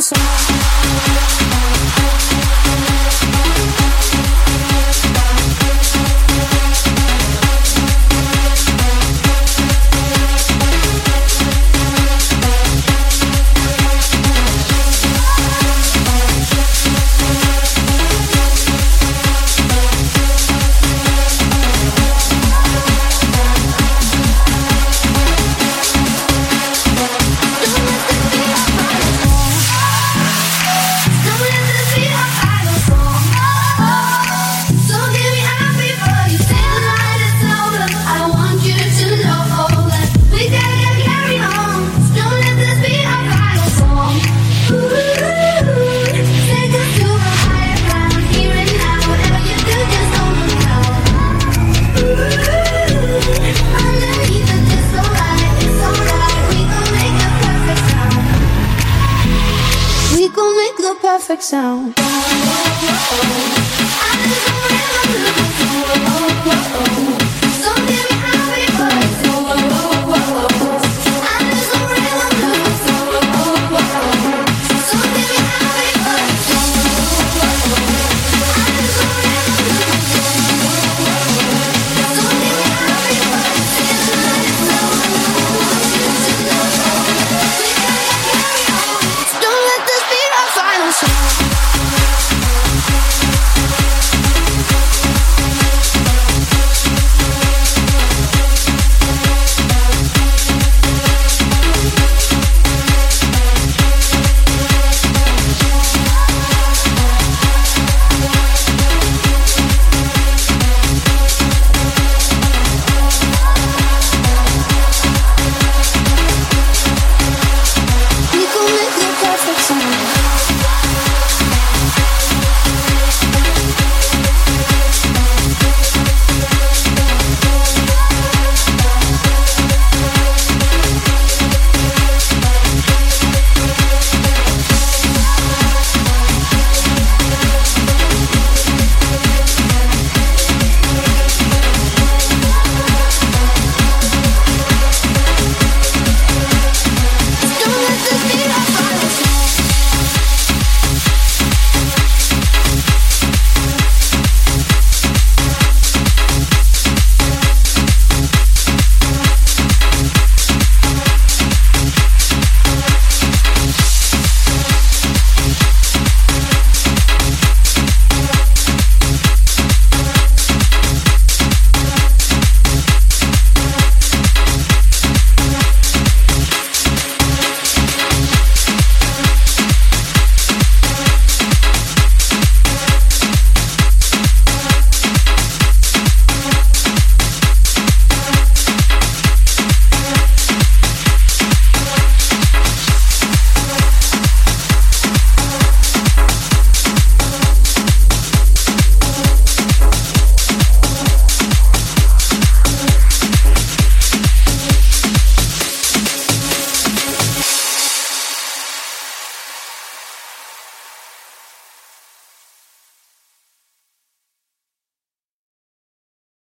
some more.